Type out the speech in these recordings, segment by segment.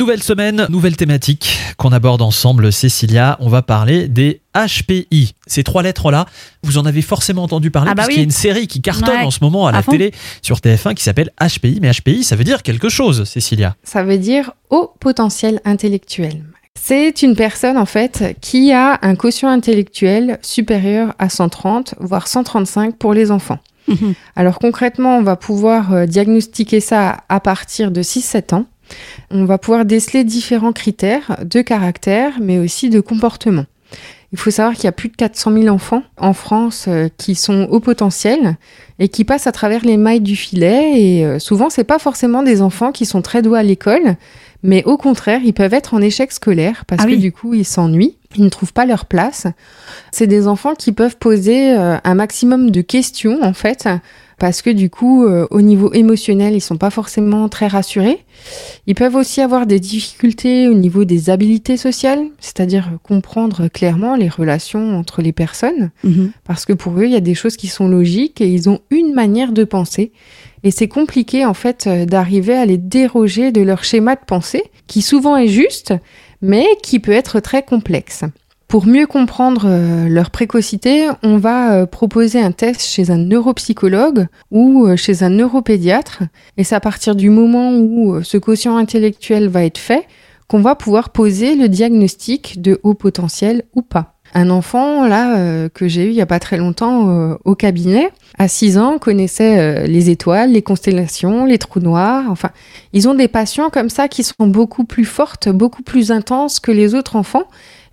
Nouvelle semaine, nouvelle thématique qu'on aborde ensemble, Cécilia. On va parler des HPI. Ces trois lettres-là, vous en avez forcément entendu parler Ah bah parce oui. qu'il y a une série qui cartonne Ouais, en ce moment à à la fond. télé sur TF1 qui s'appelle HPI. Mais HPI, ça veut dire quelque chose, Cécilia. Ça veut dire haut potentiel intellectuel. C'est une personne en fait qui a un quotient intellectuel supérieur à 130 voire 135 pour les enfants. Mhm. Alors concrètement, on va pouvoir euh, diagnostiquer ça à partir de 6-7 ans. On va pouvoir déceler différents critères de caractère, mais aussi de comportement. Il faut savoir qu'il y a plus de 400 000 enfants en France euh, qui sont au potentiel et qui passent à travers les mailles du filet. Et euh, souvent, c'est pas forcément des enfants qui sont très doués à l'école, mais au contraire, ils peuvent être en échec scolaire parce Ah que oui. du coup, ils s'ennuient, ils ne trouvent pas leur place. C'est des enfants qui peuvent poser euh, un maximum de questions en fait, parce que du coup, euh, au niveau émotionnel, ils sont pas forcément très rassurés. Ils peuvent aussi avoir des difficultés au niveau des habilités sociales, c'est-à-dire comprendre clairement les relations entre les personnes, Mhm. parce que pour eux, il y a des choses qui sont logiques et ils ont une manière de penser. Et c'est compliqué en fait euh, d'arriver à les déroger de leur schéma de pensée, qui souvent est juste, mais qui peut être très complexe. Pour mieux comprendre euh, leur précocité, on va euh, proposer un test chez un neuropsychologue ou euh, chez un neuropédiatre. Et c'est à partir du moment où ce quotient intellectuel va être fait qu'on va pouvoir poser le diagnostic de haut potentiel ou pas. Un enfant, là, euh, que j'ai eu il y a pas très longtemps euh, au cabinet, à 6 ans, connaissait euh, les étoiles, les constellations, les trous noirs. Enfin, ils ont des passions comme ça qui sont beaucoup plus fortes, beaucoup plus intenses que les autres enfants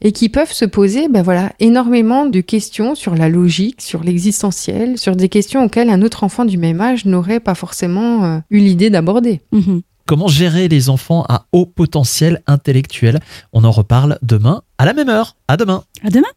et qui peuvent se poser, ben voilà, énormément de questions sur la logique, sur l'existentiel, sur des questions auxquelles un autre enfant du même âge n'aurait pas forcément eu l'idée d'aborder. Mhm. Comment gérer les enfants à haut potentiel intellectuel? On en reparle demain à la même heure. À demain. À demain.